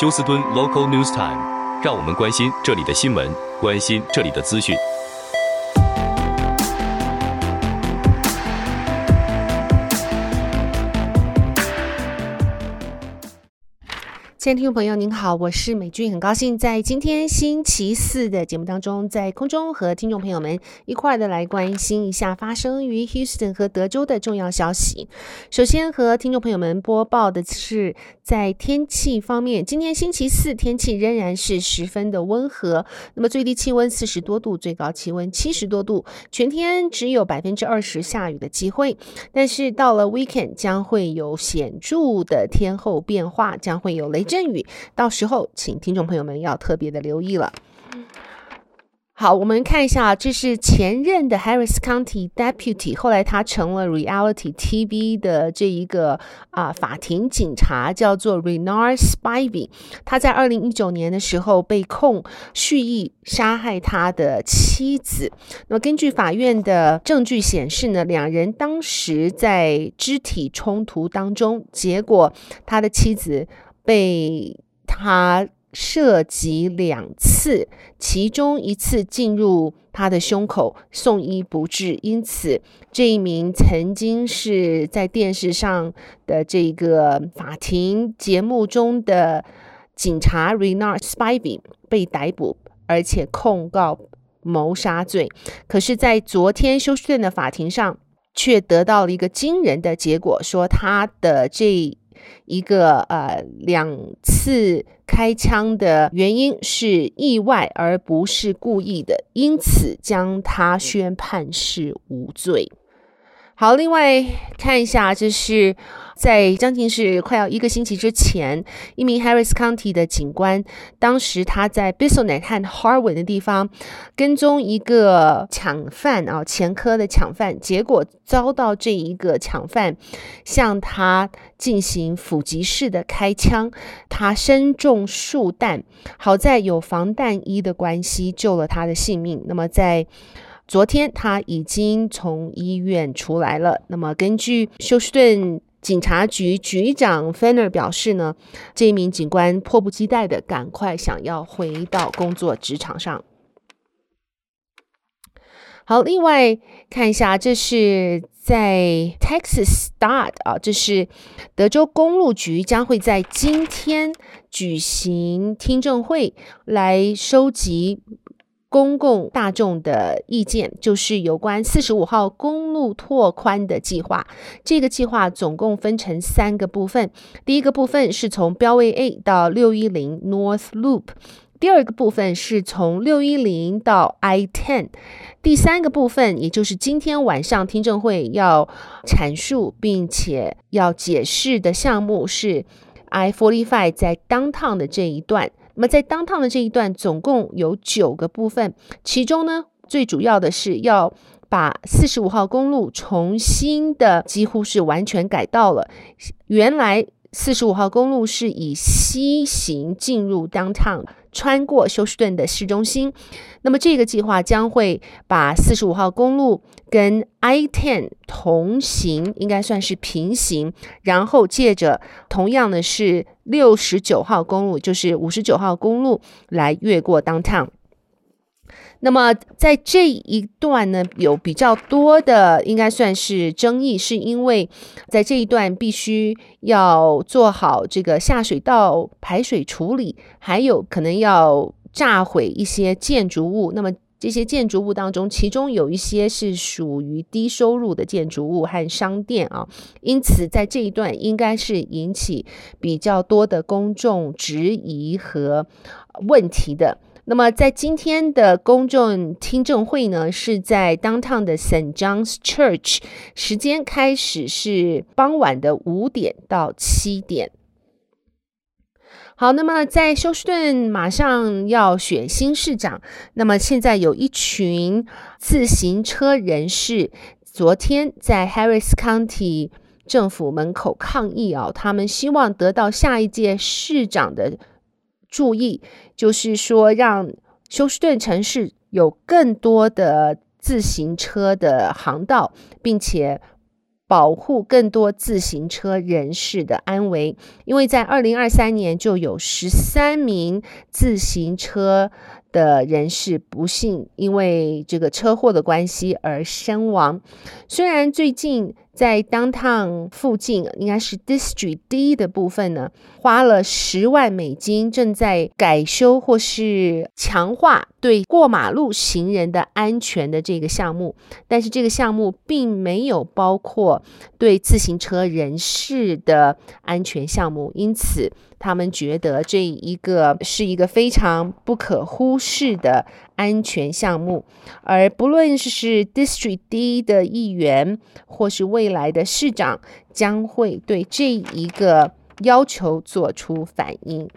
休斯敦 Local News Time，让我们关心这里的新闻，关心这里的资讯。亲爱的听众朋友，您好，我是美君，很高兴在今天星期四的节目当中，在空中和听众朋友们一块的来关心一下发生于 Houston 和德州的重要消息。首先和听众朋友们播报的是，在天气方面，今天星期四天气仍然是十分的温和，那么最低气温四十多度，最高气温七十多度，全天只有百分之二十下雨的机会。但是到了 Weekend 将会有显著的天候变化，将会有雷。阵雨，到时候请听众朋友们要特别的留意了。好，我们看一下，这是前任的 Harris County Deputy，后来他成了 Reality TV 的这一个啊法庭警察，叫做 Renard Spivey。他在二零一九年的时候被控蓄意杀害他的妻子。那么根据法院的证据显示呢，两人当时在肢体冲突当中，结果他的妻子。被他涉及两次，其中一次进入他的胸口，送医不治。因此，这一名曾经是在电视上的这个法庭节目中的警察 Renard Spivey 被逮捕，而且控告谋杀罪。可是，在昨天休斯顿的法庭上，却得到了一个惊人的结果，说他的这。一个呃两次开枪的原因是意外，而不是故意的，因此将他宣判是无罪。好，另外看一下，这是在将近是快要一个星期之前，一名 Harris County 的警官，当时他在 Bissonnet 和 Harwin 的地方跟踪一个抢犯啊，前科的抢犯，结果遭到这一个抢犯向他进行伏击式的开枪，他身中数弹，好在有防弹衣的关系救了他的性命。那么在昨天他已经从医院出来了。那么，根据休斯顿警察局局长 Fenner 表示呢，这一名警官迫不及待的赶快想要回到工作职场上。好，另外看一下，这是在 Texas Start 啊，这是德州公路局将会在今天举行听证会来收集。公共大众的意见就是有关四十五号公路拓宽的计划。这个计划总共分成三个部分。第一个部分是从标位 A 到六一零 North Loop，第二个部分是从六一零到 I Ten，第三个部分也就是今天晚上听证会要阐述并且要解释的项目是 I Forty Five 在 Downtown 的这一段。那么在 Downtown 的这一段总共有九个部分，其中呢，最主要的是要把四十五号公路重新的几乎是完全改道了。原来四十五号公路是以西行进入 Downtown，穿过休斯顿的市中心。那么这个计划将会把四十五号公路跟 I-10 同行，应该算是平行，然后借着同样的是六十九号公路，就是五十九号公路来越过 Downtown。那么在这一段呢，有比较多的应该算是争议，是因为在这一段必须要做好这个下水道排水处理，还有可能要炸毁一些建筑物。那么这些建筑物当中，其中有一些是属于低收入的建筑物和商店啊，因此在这一段应该是引起比较多的公众质疑和问题的。那么，在今天的公众听证会呢，是在 Downtown 的 St. John's Church，时间开始是傍晚的五点到七点。好，那么在休斯顿马上要选新市长，那么现在有一群自行车人士，昨天在 Harris County 政府门口抗议啊，他们希望得到下一届市长的。注意，就是说，让休斯顿城市有更多的自行车的航道，并且保护更多自行车人士的安危，因为在二零二三年就有十三名自行车的人士不幸因为这个车祸的关系而身亡。虽然最近在 Downtown 附近，应该是 District D 的部分呢，花了十万美金，正在改修或是强化对过马路行人的安全的这个项目，但是这个项目并没有包括对自行车人士的安全项目，因此。他们觉得这一个是一个非常不可忽视的安全项目，而不论是 District D 的议员或是未来的市长，将会对这一个要求做出反应。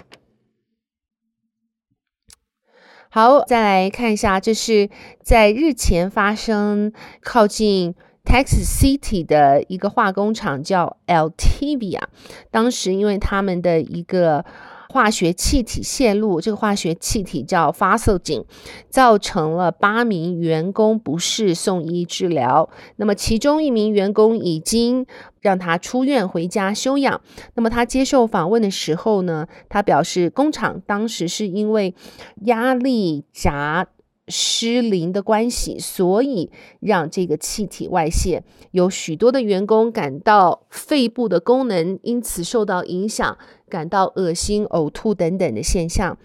好，再来看一下，这是在日前发生靠近。Texas City 的一个化工厂叫 ltva 当时因为他们的一个化学气体泄露，这个化学气体叫 phosgene，造成了八名员工不适送医治疗。那么其中一名员工已经让他出院回家休养。那么他接受访问的时候呢，他表示工厂当时是因为压力闸。失灵的关系，所以让这个气体外泄，有许多的员工感到肺部的功能因此受到影响，感到恶心、呕吐等等的现象。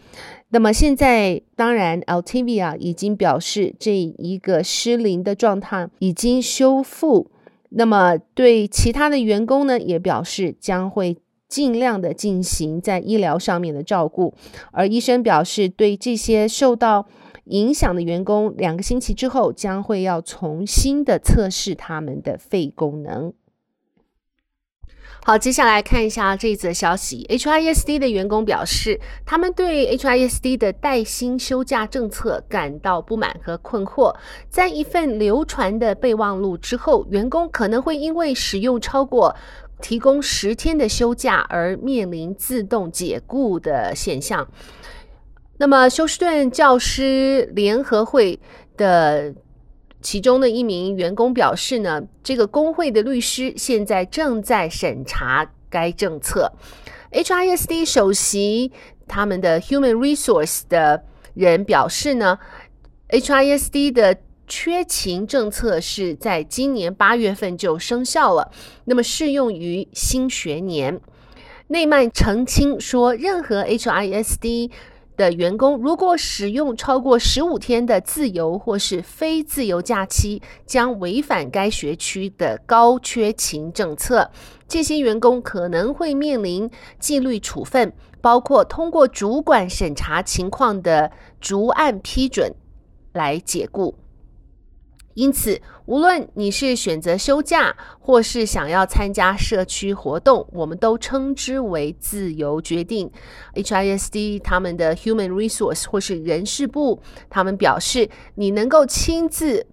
那么现在，当然，Altivia 已经表示这一个失灵的状态已经修复。那么对其他的员工呢，也表示将会尽量的进行在医疗上面的照顾。而医生表示，对这些受到影响的员工两个星期之后将会要重新的测试他们的肺功能。好，接下来看一下这则消息。HISD 的员工表示，他们对 HISD 的带薪休假政策感到不满和困惑。在一份流传的备忘录之后，员工可能会因为使用超过提供十天的休假而面临自动解雇的现象。那么，休斯顿教师联合会的其中的一名员工表示呢，这个工会的律师现在正在审查该政策。HISD 首席他们的 Human Resource 的人表示呢，HISD 的缺勤政策是在今年八月份就生效了，那么适用于新学年。内曼澄清说，任何 HISD 的员工如果使用超过十五天的自由或是非自由假期，将违反该学区的高缺勤政策。这些员工可能会面临纪律处分，包括通过主管审查情况的逐案批准来解雇。因此，无论你是选择休假，或是想要参加社区活动，我们都称之为自由决定。HISD 他们的 Human Resource 或是人事部，他们表示，你能够亲自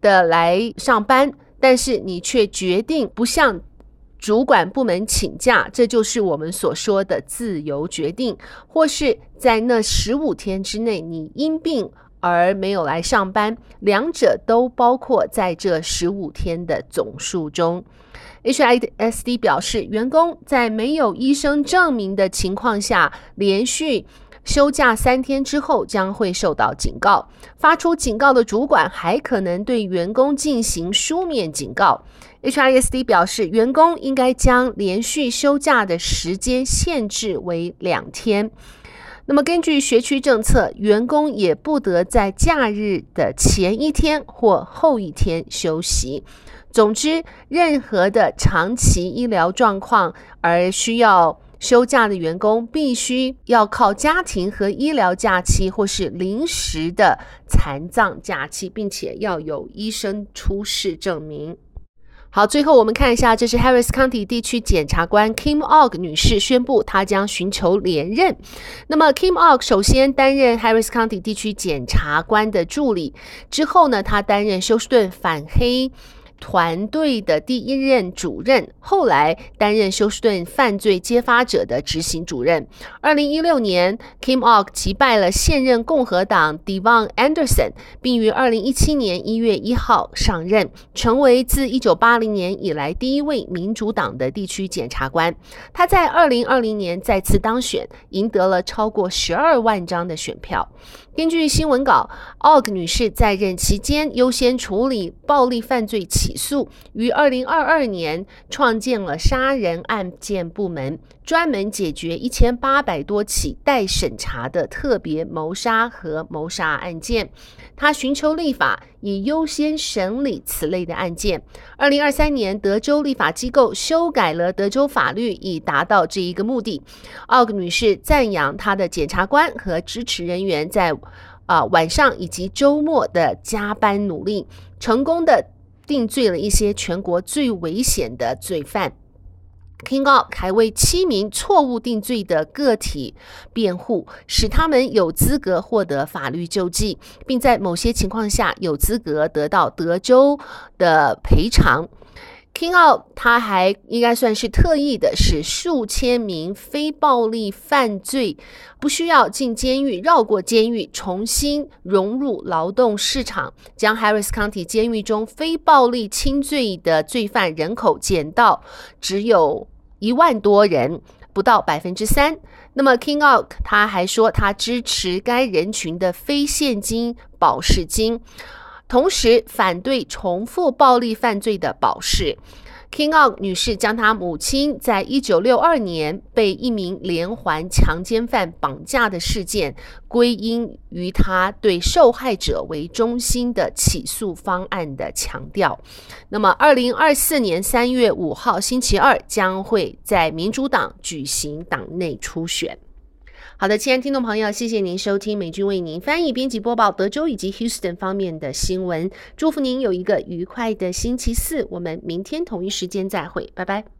的来上班，但是你却决定不向主管部门请假，这就是我们所说的自由决定。或是在那十五天之内，你因病。而没有来上班，两者都包括在这十五天的总数中。HISD 表示，员工在没有医生证明的情况下连续休假三天之后，将会受到警告。发出警告的主管还可能对员工进行书面警告。HISD 表示，员工应该将连续休假的时间限制为两天。那么，根据学区政策，员工也不得在假日的前一天或后一天休息。总之，任何的长期医疗状况而需要休假的员工，必须要靠家庭和医疗假期或是临时的残障假期，并且要有医生出示证明。好，最后我们看一下，这是 Harris County 地区检察官 Kim Ogg 女士宣布，她将寻求连任。那么，Kim Ogg 首先担任 Harris County 地区检察官的助理，之后呢，她担任休斯顿反黑团队的第一任主任，后来担任休斯顿犯罪揭发者的执行主任。二零一六年，Kim Og 击败了现任共和党 Devon Anderson，并于二零一七年一月一号上任，成为自一九八零年以来第一位民主党的地区检察官。他在二零二零年再次当选，赢得了超过十二万张的选票。根据新闻稿，Og 女士在任期间优先处理暴力犯罪起诉，于二零二二年创建了杀人案件部门。专门解决一千八百多起待审查的特别谋杀和谋杀案件，他寻求立法以优先审理此类的案件。二零二三年，德州立法机构修改了德州法律，以达到这一个目的。奥格女士赞扬她的检察官和支持人员在啊、晚上以及周末的加班努力，成功的定罪了一些全国最危险的罪犯。King Og 还为七名错误定罪的个体辩护，使他们有资格获得法律救济，并在某些情况下有资格得到德州的赔偿。King Og 他还应该算是特意的，使数千名非暴力犯罪不需要进监狱，绕过监狱，重新融入劳动市场，将 Harris County 监狱中非暴力轻罪的罪犯人口减到只有一万多人，不到百分之三。那么 King Og 他还说，他支持该人群的非现金保释金。同时反对重复暴力犯罪的保释。King Og 女士将她母亲在一九六二年被一名连环强奸犯绑架的事件归因于她对受害者为中心的起诉方案的强调。那么，二零二四年三月五号星期二将会在民主党举行党内初选。好的，亲爱的听众朋友，谢谢您收听美军为您翻译、编辑、播报德州以及 Houston 方面的新闻。祝福您有一个愉快的星期四，我们明天同一时间再会，拜拜。